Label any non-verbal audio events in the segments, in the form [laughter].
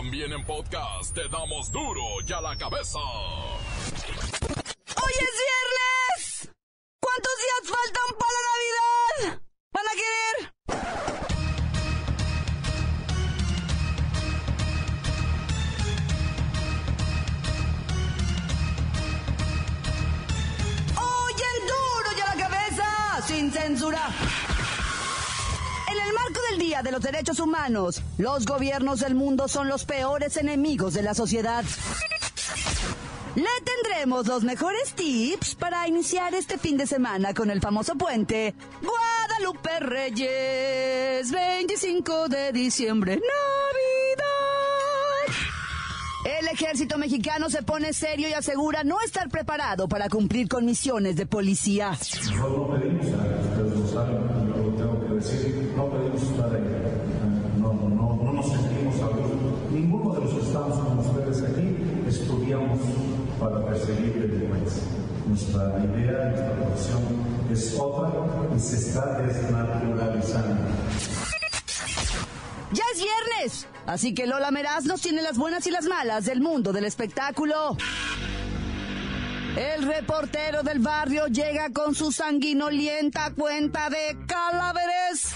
También en podcast te damos duro y a la cabeza. ¡Hoy es! Derechos Humanos, los gobiernos del mundo son los peores enemigos de la sociedad. Le tendremos los mejores tips para iniciar este fin de semana con el famoso puente Guadalupe Reyes, 25 de diciembre, Navidad. El ejército mexicano se pone serio y asegura no estar preparado para cumplir con misiones de policía. No pedimos, lo para perseguir delincuencia. Nuestra idea, nuestra profesión es otra y se está desnaturalizando. Ya es viernes, así que Lola Meraz nos tiene las buenas y las malas del mundo del espectáculo. El reportero del barrio llega con su sanguinolienta cuenta de cadáveres.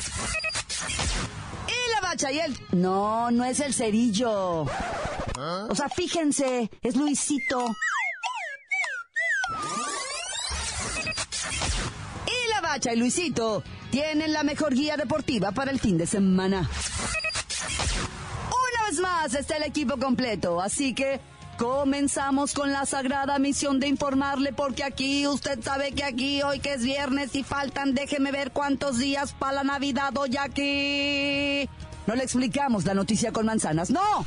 Y la bacha y el... No, no es el cerillo. O sea, fíjense, es Luisito. Y la bacha y Luisito tienen la mejor guía deportiva para el fin de semana. Una vez más está el equipo completo, así que comenzamos con la sagrada misión de informarle porque aquí usted sabe que aquí hoy que es viernes y faltan, déjeme ver cuántos días para la Navidad hoy aquí. No le explicamos la noticia con manzanas, no.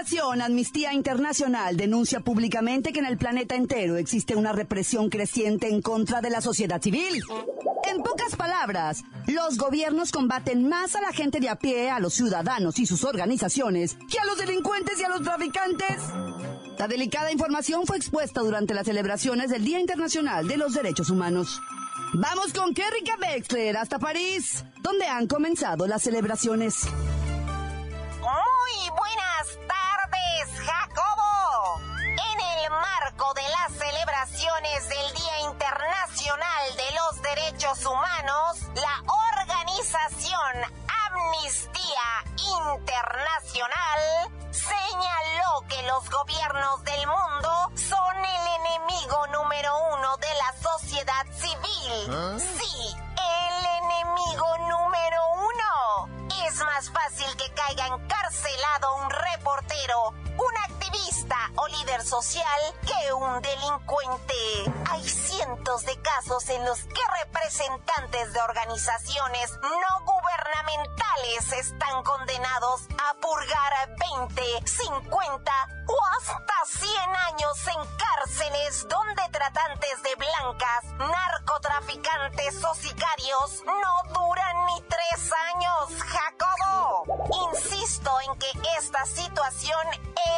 Organización Amnistía Internacional denuncia públicamente que en el planeta entero existe una represión creciente en contra de la sociedad civil. En pocas palabras, los gobiernos combaten más a la gente de a pie, a los ciudadanos y sus organizaciones, que a los delincuentes y a los traficantes. La delicada información fue expuesta durante las celebraciones del Día Internacional de los Derechos Humanos. Vamos con Kerrika Wexler hasta París, donde han comenzado las celebraciones. Celebraciones del Día Internacional de los Derechos Humanos, la organización Amnistía Internacional señaló que los gobiernos del mundo son el enemigo número uno de la sociedad civil. Sí, el enemigo número uno. Es más fácil que caiga encarcelado un reportero, un o líder social que un delincuente. Hay cientos de casos en los que representantes de organizaciones no gubernamentales están condenados a purgar 20, 50 o hasta 100 años en cárceles donde tratantes de blancas, narcotraficantes o sicarios no duran ni tres años, Jacobo. Insisto en que esta situación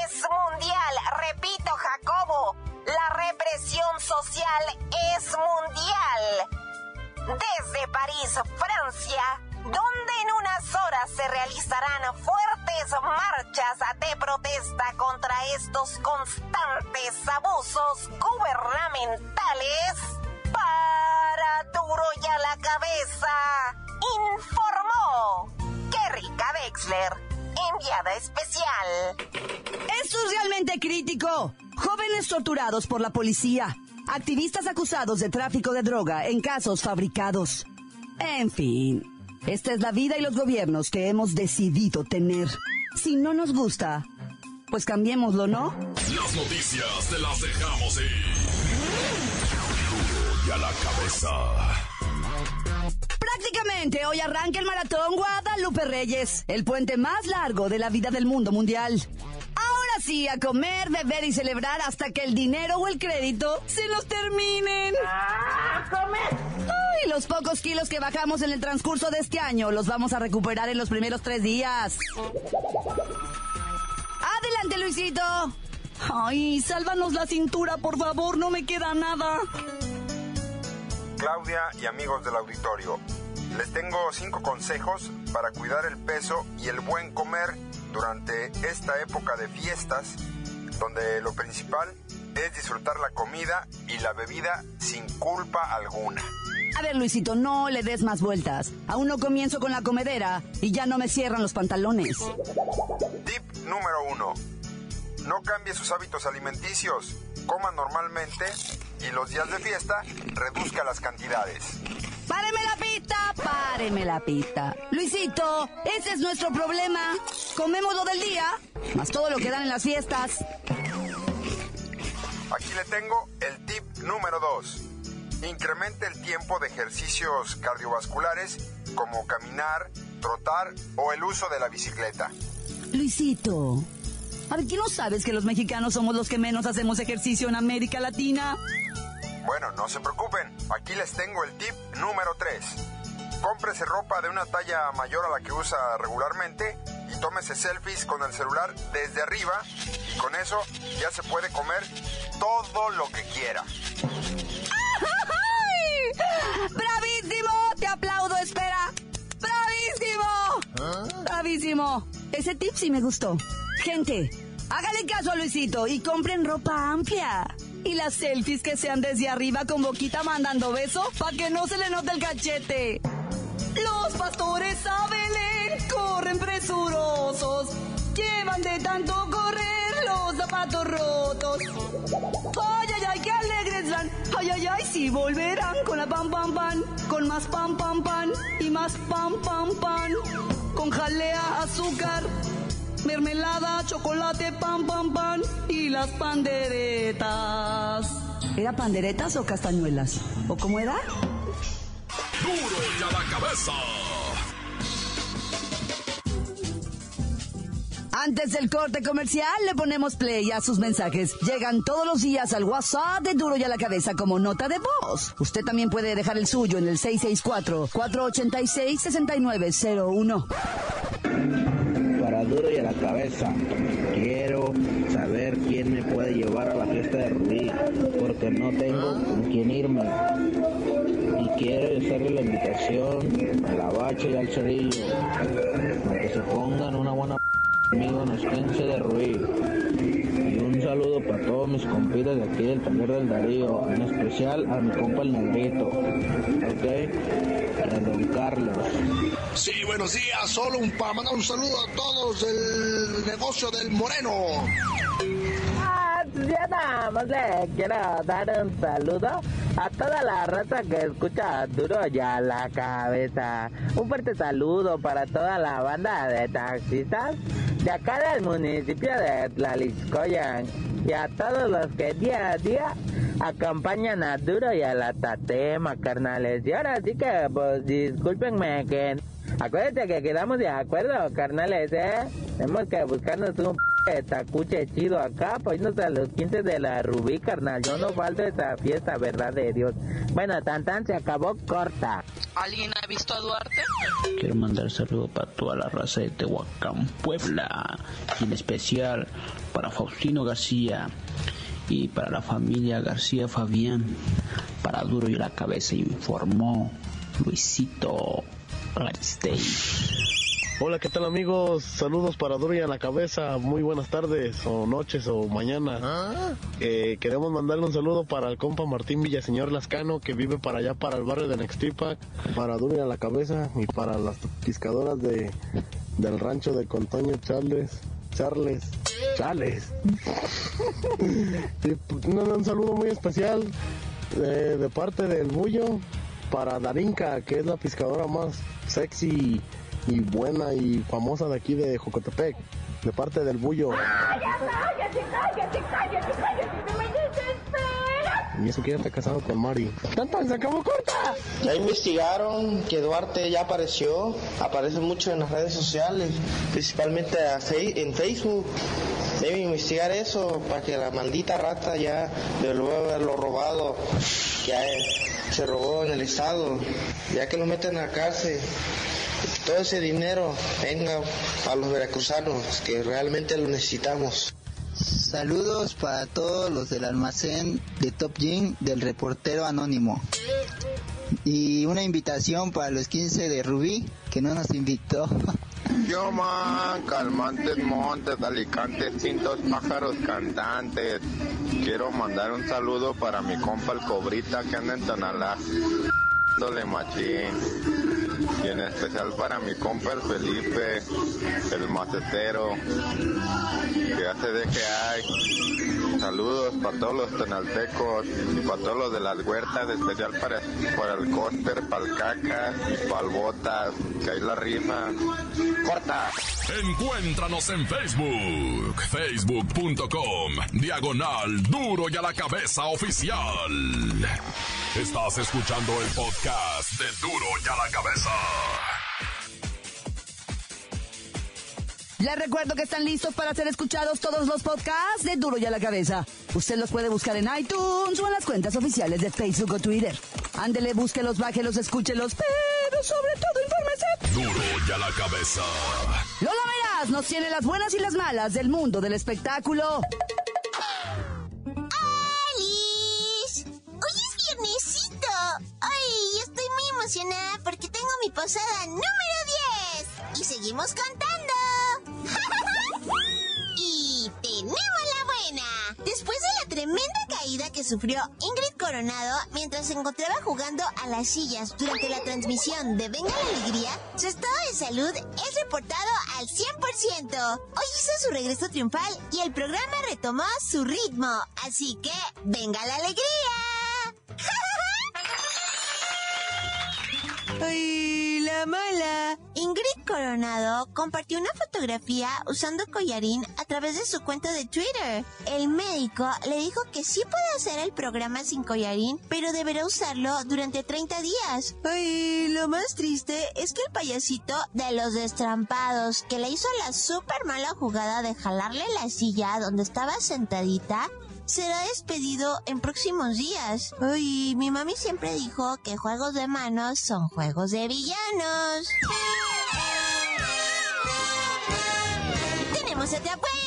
es mundial. Repito, Jacobo, la represión social es mundial. Desde París, Francia, donde en unas horas se realizarán fuertes marchas de protesta contra estos constantes abusos gubernamentales, para duro y a la cabeza, informó Kerrika Wexler, enviada especial. Esto es realmente crítico. Jóvenes torturados por la policía. Activistas acusados de tráfico de droga en casos fabricados. En fin, esta es la vida y los gobiernos que hemos decidido tener. Si no nos gusta, pues cambiémoslo, ¿no? Las noticias te las dejamos ir. Y a la cabeza. Prácticamente hoy arranca el maratón Guadalupe Reyes, el puente más largo de la vida del mundo mundial. Ahora sí, a comer, beber y celebrar hasta que el dinero o el crédito se nos terminen. ¡A comer! Ay, los pocos kilos que bajamos en el transcurso de este año los vamos a recuperar en los primeros tres días. Adelante, Luisito. Ay, sálvanos la cintura, por favor, no me queda nada. Claudia y amigos del auditorio, les tengo cinco consejos para cuidar el peso y el buen comer durante esta época de fiestas, donde lo principal es disfrutar la comida y la bebida sin culpa alguna. A ver, Luisito, no le des más vueltas. Aún no comienzo con la comedera y ya no me cierran los pantalones. Tip número uno. No cambie sus hábitos alimenticios. Coma normalmente y los días de fiesta reduzca las cantidades. ¡Páreme la pista! ¡Páreme la pista! Luisito, ese es nuestro problema. Comemos lo del día, más todo lo que dan en las fiestas. Aquí le tengo el tip número 2. Incremente el tiempo de ejercicios cardiovasculares como caminar, trotar o el uso de la bicicleta. Luisito, ¿a ver, ¿qué no sabes que los mexicanos somos los que menos hacemos ejercicio en América Latina? Bueno, no se preocupen, aquí les tengo el tip número 3. Cómprese ropa de una talla mayor a la que usa regularmente y tómese selfies con el celular desde arriba y con eso ya se puede comer todo lo que quiera. ¡Bravísimo! Te aplaudo, espera. ¡Bravísimo! ¡Bravísimo! Ese tip sí me gustó. Gente, hágale caso a Luisito y compren ropa amplia. Y las selfies que sean desde arriba con boquita mandando beso para que no se le note el cachete. Los pastores saben leer, corren presurosos. Llevan de tanto correr los zapatos rotos. Ay, ay, ay, qué alegres van. Ay, ay, ay, sí volverán con la pam, pam, pam. Con más pam, pam, pam. Y más pam, pam, pam. Con jalea, azúcar. Mermelada, chocolate, pam, pam, pam. Y las panderetas. ¿Era panderetas o castañuelas? ¿O cómo era? Duro y a la cabeza. Antes del corte comercial le ponemos play a sus mensajes. Llegan todos los días al WhatsApp de Duro y a la cabeza como nota de voz. Usted también puede dejar el suyo en el 664-486-6901. Duro y a la cabeza. Quiero saber quién me puede llevar a la fiesta de Rubí, porque no tengo con quién irme. Y quiero hacerle la invitación a la bacha y al cerillo, para que se pongan una buena conmigo en 15 de Rubí. Y un saludo para todos mis compitas de aquí del taller del Darío, en especial a mi compa el Negrito, ¿ok? A don Carlos. Sí, buenos días. Solo un para mandar un saludo a todos del negocio del Moreno. Ah, ya nada más le quiero dar un saludo a toda la raza que escucha Duro ya la cabeza. Un fuerte saludo para toda la banda de taxistas de acá del municipio de Tlalixcoyan y a todos los que día a día acompañan a Duro y a la Tatema, carnales. Y ahora sí que, pues, discúlpenme que... Acuérdense que quedamos de acuerdo, carnales, ¿eh? Tenemos que buscarnos un p tacuche chido acá, pues irnos a los 15 de la Rubí, carnal. Yo no falto a esa fiesta, verdad de Dios. Bueno, tan tan se acabó corta. ¿Alguien ha visto a Duarte? Quiero mandar saludos para toda la raza de Tehuacán, Puebla, y en especial para Faustino García y para la familia García Fabián. Para Duro y la Cabeza informó Luisito. Hola, ¿qué tal amigos? Saludos para Duro y a la cabeza. Muy buenas tardes o noches o mañana. Eh, queremos mandarle un saludo para el compa Martín Villaseñor Lascano que vive para allá, para el barrio de Nextipac. Para Duro y a la cabeza y para las pescadoras de, del rancho de Contoño Charles. Charles. Charles. [laughs] Y, pues, un, un saludo muy especial eh, de parte del Bullo para Darinka, que es la pescadora más sexy y buena y famosa de aquí de Jocotepec, de parte del Bullo. ¡Cállate, cállate, cállate, cállate! ¡No me desesperas! Y eso que ya está casado con Mari. ¡Tanta, se acabó corta! Ya investigaron que Duarte ya apareció, aparece mucho en las redes sociales, principalmente en Facebook. debe investigar eso para que la maldita rata ya devuelva lo robado que se robó en el estado, ya que lo meten a la cárcel. Todo ese dinero venga a los veracruzanos que realmente lo necesitamos. Saludos para todos los del almacén de Top Gym del reportero anónimo. Y una invitación para los 15 de Rubí, que no nos invitó. [laughs] Yo man, calmantes montes, alicantes, cintos, pájaros cantantes. Quiero mandar un saludo para mi compa el Cobrita que anda en Tonalá. Dole machín. Y en especial para mi compa el Felipe, el macetero, que hace de que hay. Saludos para todos los tonaltecos y para todos los de las huertas, especial para, para el Coster, para el Caca y para el Botas, que hay la rifa. ¡Corta! Encuéntranos en Facebook, facebook.com, diagonal duro y a la cabeza oficial. Estás escuchando el podcast de duro y a la cabeza. Les recuerdo que están listos para ser escuchados todos los podcasts de Duro y a la Cabeza. Usted los puede buscar en iTunes o en las cuentas oficiales de Facebook o Twitter. Ándele, búsquelos, bájelos, escúchelos, pero sobre todo infórmese. Duro y a la Cabeza. Lola Meraz nos tiene las buenas y las malas del mundo del espectáculo. Porque tengo mi posada número 10! Y seguimos cantando. [laughs] y tenemos la buena. Después de la tremenda caída que sufrió Ingrid Coronado mientras se encontraba jugando a las sillas durante la transmisión de Venga la Alegría, su estado de salud es reportado al 100%. Hoy hizo su regreso triunfal y el programa retomó su ritmo. Así que, ¡venga la alegría! [laughs] ¡Ay, la mala! Ingrid Coronado compartió una fotografía usando collarín a través de su cuenta de Twitter. El médico le dijo que sí puede hacer el programa sin collarín, pero deberá usarlo durante 30 días. Ay, lo más triste es que el payasito de los destrampados, que le hizo la súper mala jugada de jalarle la silla donde estaba sentadita, será despedido en próximos días. Ay, mi mami siempre dijo que juegos de manos son juegos de villanos. Tenemos otra buena.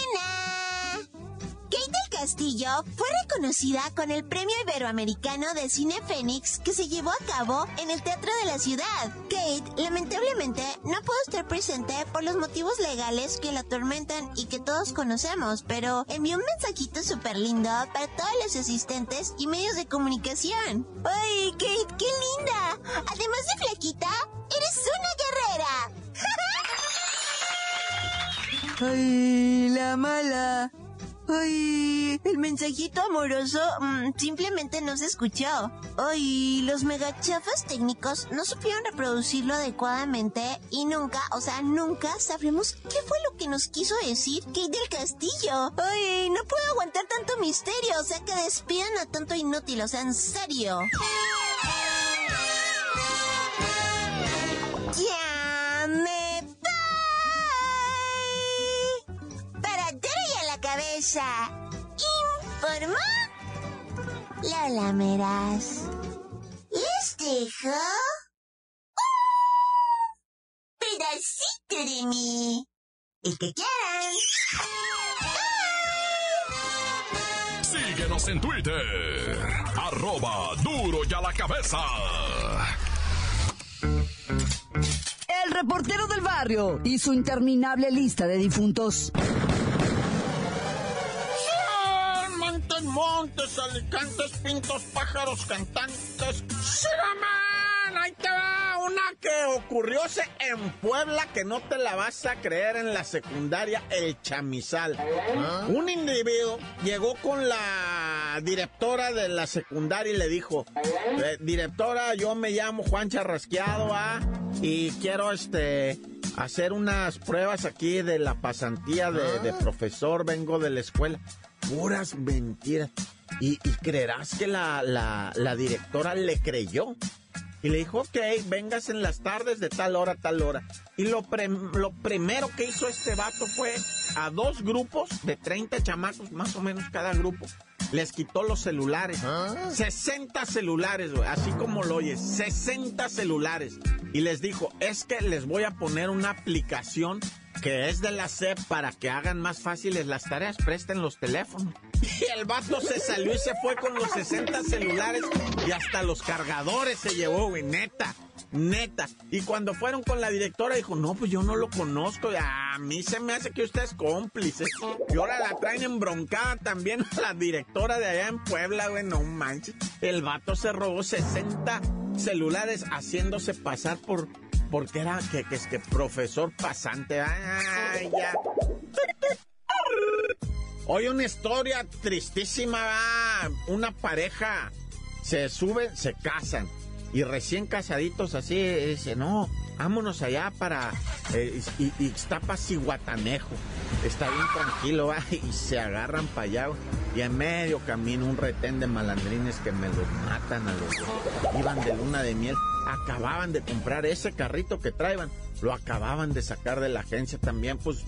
Castillo fue reconocida con el Premio Iberoamericano de Cine Fénix que se llevó a cabo en el Teatro de la Ciudad. Kate, lamentablemente, no pudo estar presente por los motivos legales que la atormentan y que todos conocemos, pero envió un mensajito súper lindo para todos los asistentes y medios de comunicación. ¡Ay, Kate, qué linda! Además de flaquita, eres una guerrera. [laughs] ¡Ay, la mala! Ay, el mensajito amoroso mm, simplemente no se escuchó. Ay, los megachafas técnicos no supieron reproducirlo adecuadamente y nunca, o sea, nunca sabremos qué fue lo que nos quiso decir Kate del Castillo. Ay, no puedo aguantar tanto misterio, o sea, que despidan a tanto inútil, o sea, en serio. Informó Lola Meraz. Les dejo un pedacito de mí. El que quieran. Síguenos en Twitter. Arroba duro y a la cabeza. El reportero del barrio y su interminable lista de difuntos. Montes, alicantes, pintos, pájaros, cantantes. ¡Siraman! Ahí te va una que ocurrióse en Puebla que no te la vas a creer en la secundaria El Chamizal. Un individuo llegó con la directora de la secundaria y le dijo, "Eh, directora, yo me llamo Juan Charrasqueado, ¿ah? Y quiero este hacer unas pruebas aquí de la pasantía de, de profesor, vengo de la escuela. Puras mentiras. Y, y creerás que la, la, la directora le creyó. Y le dijo, ok, vengas en las tardes de tal hora a tal hora. Y lo, prim- lo primero que hizo este vato fue a dos grupos de 30 chamacos, más o menos cada grupo, les quitó los celulares. 60 celulares, así como lo oyes, 60 celulares. Y les dijo, es que les voy a poner una aplicación que es de la SEP para que hagan más fáciles las tareas, presten los teléfonos. Y el vato se salió y se fue con los 60 celulares y hasta los cargadores se llevó, güey, neta, neta. Y cuando fueron con la directora dijo, no, pues yo no lo conozco, a mí se me hace que usted es cómplice. Y ahora la traen embroncada también a la directora de allá en Puebla, güey, no manches. El vato se robó 60 celulares haciéndose pasar por... Porque era que, que es que profesor pasante. Ay, ya. Hoy una historia tristísima, una pareja se suben, se casan y recién casaditos así dice, no, vámonos allá para eh, y, y Ixtapas y Guatanejo. Está bien tranquilo, va, [laughs] y se agarran para allá y en medio camino un retén de malandrines que me los matan a los. Iban de luna de miel, acababan de comprar ese carrito que traían, lo acababan de sacar de la agencia también, pues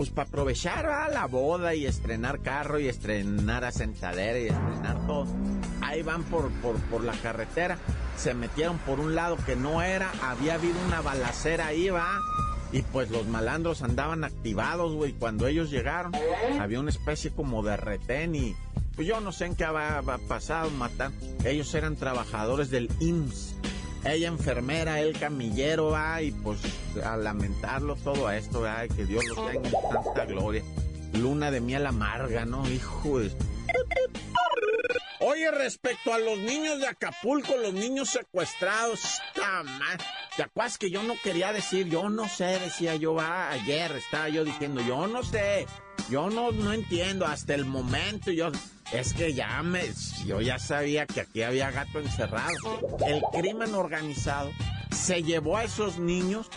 pues para aprovechar la boda y estrenar carro y estrenar asentadera y estrenar todo. Ahí van por, por, por la carretera, se metieron por un lado que no era, había habido una balacera ahí, va. Y pues los malandros andaban activados, güey. Cuando ellos llegaron, había una especie como de retén y pues yo no sé en qué había pasado, matan. Ellos eran trabajadores del IMSS. Ella enfermera, él camillero, va, y pues a lamentarlo todo esto, va, que Dios los tenga en tanta gloria. Luna de miel amarga, ¿no? Hijo de... Oye, respecto a los niños de Acapulco, los niños secuestrados, mal. ¿Te acuerdas que yo no quería decir, yo no sé, decía yo, va, ayer estaba yo diciendo, yo no sé, yo no, no entiendo, hasta el momento yo, es que ya me, yo ya sabía que aquí había gato encerrado. El crimen organizado se llevó a esos niños,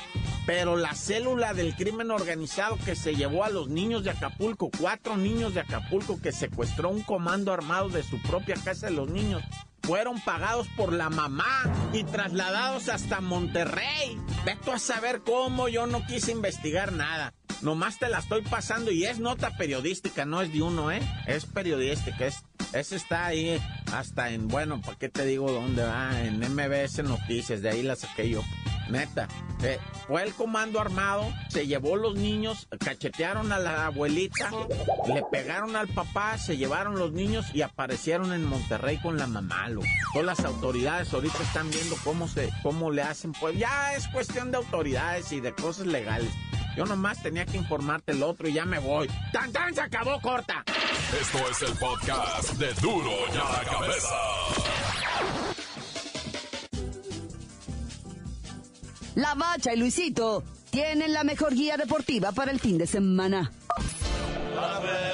pero la célula del crimen organizado que se llevó a los niños de Acapulco, cuatro niños de Acapulco que secuestró un comando armado de su propia casa de los niños, fueron pagados por la mamá y trasladados hasta Monterrey. Veto a saber cómo, yo no quise investigar nada. Nomás te la estoy pasando y es nota periodística, no es de uno, ¿eh? Es periodística, es, ese está ahí hasta en, bueno, ¿para qué te digo dónde va? En MBS Noticias, de ahí la saqué yo. Neta, eh, fue el comando armado, se llevó los niños, cachetearon a la abuelita, le pegaron al papá, se llevaron los niños y aparecieron en Monterrey con la mamá. Todas las autoridades ahorita están viendo cómo se, cómo le hacen, pues ya es cuestión de autoridades y de cosas legales. Yo nomás tenía que informarte el otro y ya me voy. ¡Tan, tan! Se acabó corta. Esto es el podcast de Duro y a la Cabeza. La Bacha y Luisito tienen la mejor guía deportiva para el fin de semana. ¡La bacha!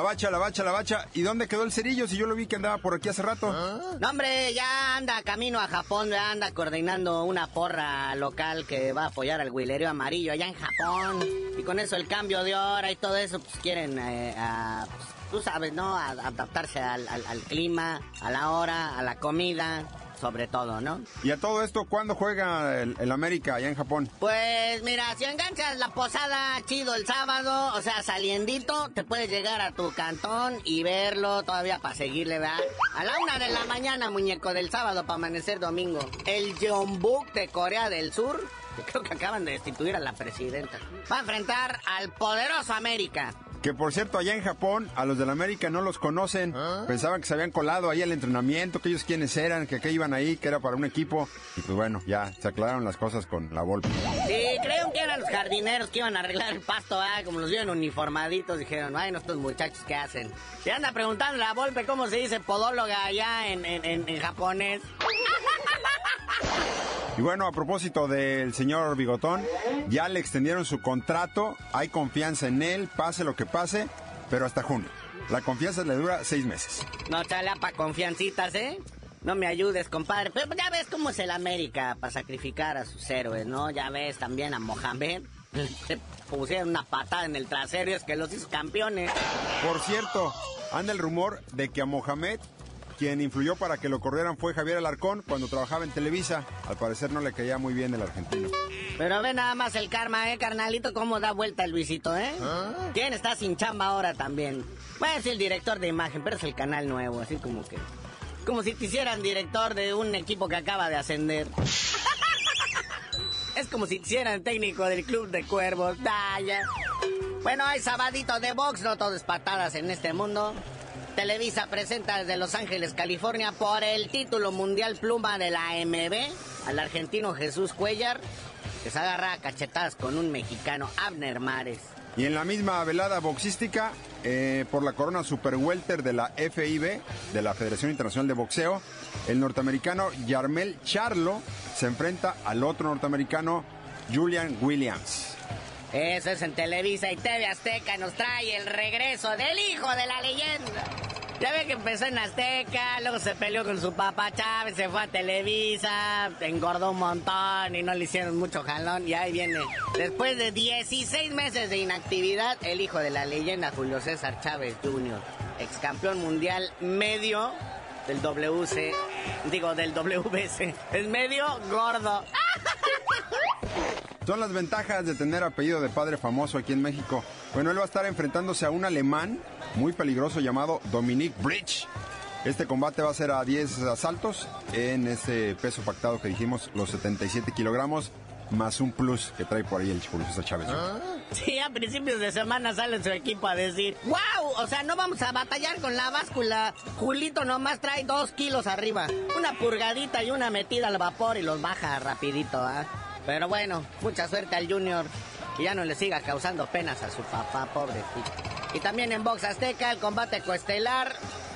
Bacha, la bacha, la bacha. ¿Y dónde quedó el cerillo si yo lo vi que andaba por aquí hace rato? No, hombre, ya anda camino a Japón, ya anda coordinando una porra local que va a apoyar al huilerio amarillo allá en Japón. Y con eso el cambio de hora y todo eso, pues quieren, eh, a, pues, tú sabes, ¿no? A- adaptarse al, al- al clima, a la hora, a la comida, sobre todo, ¿no? ¿Y a todo esto cuándo juega el, el América allá en Japón? Pues mira, si enganchas la posada chido el sábado, o sea, saliendito, te puedes llegar a tu cantón y verlo todavía para seguirle, ¿verdad? A la una de la mañana, muñeco, del sábado para amanecer domingo. El Jeonbuk de Corea del Sur, que creo que acaban de destituir a la presidenta, va a enfrentar al poderoso América. Que por cierto, allá en Japón, a los del América no los conocen. Pensaban que se habían colado ahí al entrenamiento, que ellos quiénes eran, que, que iban ahí, que era para un equipo. Y pues bueno, ya se aclararon las cosas con la Volpe. Sí, creyeron que eran los jardineros que iban a arreglar el pasto, ah, como los vieron uniformaditos, dijeron, ay, estos muchachos, ¿qué hacen? Se anda preguntando la Volpe cómo se dice podóloga allá en, en, en- en japonés. Y bueno, a propósito del señor Bigotón, ya le extendieron su contrato, hay confianza en él, pase lo que pase, pero hasta junio. La confianza le dura seis meses. No chala pa' confiancitas, ¿eh? No me ayudes, compadre. Pero ya ves cómo es el América para sacrificar a sus héroes, ¿no? Ya ves también a Mohamed. [laughs] se pusieron una patada en el trasero y es que los hizo campeones. Por cierto, anda el rumor de que a Mohamed, quien influyó para que lo corrieran fue Javier Alarcón cuando trabajaba en Televisa. Al parecer no le caía muy bien el argentino. Pero ve nada más el karma, ¿eh, carnalito? Cómo da vuelta el Luisito, ¿eh? ¿Quién está sin chamba ahora también? Bueno, es el director de imagen, pero es el canal nuevo, así como que... Como si te hicieran director de un equipo que acaba de ascender. [laughs] es como si te hicieran técnico del club de cuervos. Vaya. Bueno, hay sabadito de box, no todo es patadas en este mundo. Televisa presenta desde Los Ángeles, California, por el título mundial pluma de la AMB al argentino Jesús Cuellar, que se agarra a cachetadas con un mexicano, Abner Mares. Y en la misma velada boxística, eh, por la corona super welter de la FIB, de la Federación Internacional de Boxeo, el norteamericano Yarmel Charlo se enfrenta al otro norteamericano Julian Williams. Eso es en Televisa y TV Azteca nos trae el regreso del hijo de la leyenda. Ya ve que empezó en Azteca, luego se peleó con su papá Chávez, se fue a Televisa, engordó un montón y no le hicieron mucho jalón. Y ahí viene, después de 16 meses de inactividad, el hijo de la leyenda Julio César Chávez Jr., ex campeón mundial medio del WC, digo del WBC, es medio gordo. [laughs] Son las ventajas de tener apellido de padre famoso aquí en México. Bueno, él va a estar enfrentándose a un alemán muy peligroso llamado Dominic Bridge. Este combate va a ser a 10 asaltos en ese peso pactado que dijimos, los 77 kilogramos, más un plus que trae por ahí el César Chávez. Sí, a principios de semana sale su equipo a decir, wow, o sea, no vamos a batallar con la báscula. Julito nomás trae dos kilos arriba. Una purgadita y una metida al vapor y los baja rapidito, ¿ah? Pero bueno, mucha suerte al Junior. Y ya no le siga causando penas a su papá, pobrecito. Y también en Box Azteca, el combate coestelar.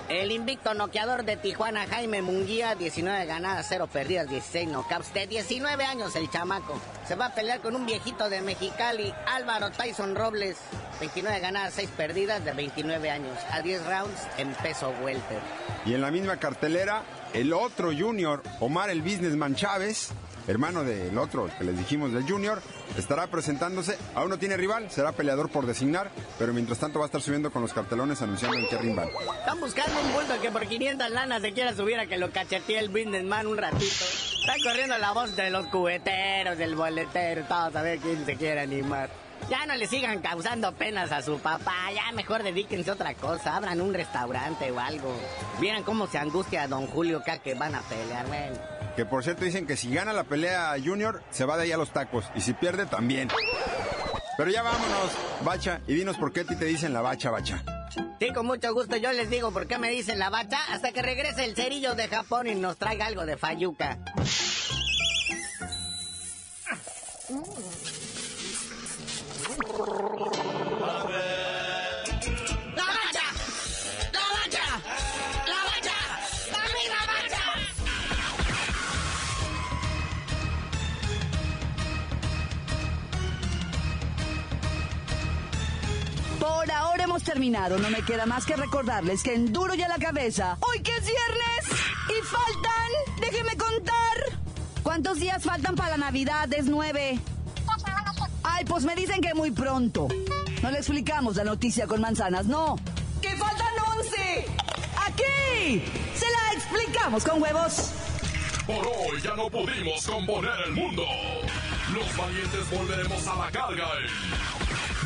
El invicto noqueador de Tijuana, Jaime Munguía, 19 ganadas, 0 perdidas, 16 knockouts. De 19 años el chamaco. Se va a pelear con un viejito de Mexicali, Álvaro Tyson Robles. 29 ganadas, 6 perdidas, de 29 años. A 10 rounds en peso welter. Y en la misma cartelera, el otro junior, Omar el Businessman Chávez, hermano del otro que les dijimos del Junior, estará presentándose. Aún no tiene rival, será peleador por designar, pero mientras tanto va a estar subiendo con los cartelones anunciando en qué rival. Están buscando un bulto que por 500 lanas se quiera subir a que lo cachetee el businessman un ratito. Está corriendo la voz de los cubeteros, del boletero, todos a ver quién se quiere animar. Ya no le sigan causando penas a su papá, ya mejor dedíquense a otra cosa, abran un restaurante o algo. Vieran cómo se angustia a don Julio acá que van a pelear, bueno. Que por cierto dicen que si gana la pelea Junior, se va de ahí a los tacos. Y si pierde, también. Pero ya vámonos, bacha, y dinos por qué a ti te dicen la bacha, bacha. Sí, con mucho gusto yo les digo por qué me dicen la bacha hasta que regrese el cerillo de Japón y nos traiga algo de fayuca. Terminado. No me queda más que recordarles que en Duro y la cabeza, hoy que es viernes y faltan, déjenme contar. ¿Cuántos días faltan para la Navidad? Es nueve. Ay, pues me dicen que muy pronto. No le explicamos la noticia con manzanas, no. ¡Que faltan once! ¡Aquí! Se la explicamos con huevos. Por hoy ya no pudimos componer el mundo. Los valientes volveremos a la carga. en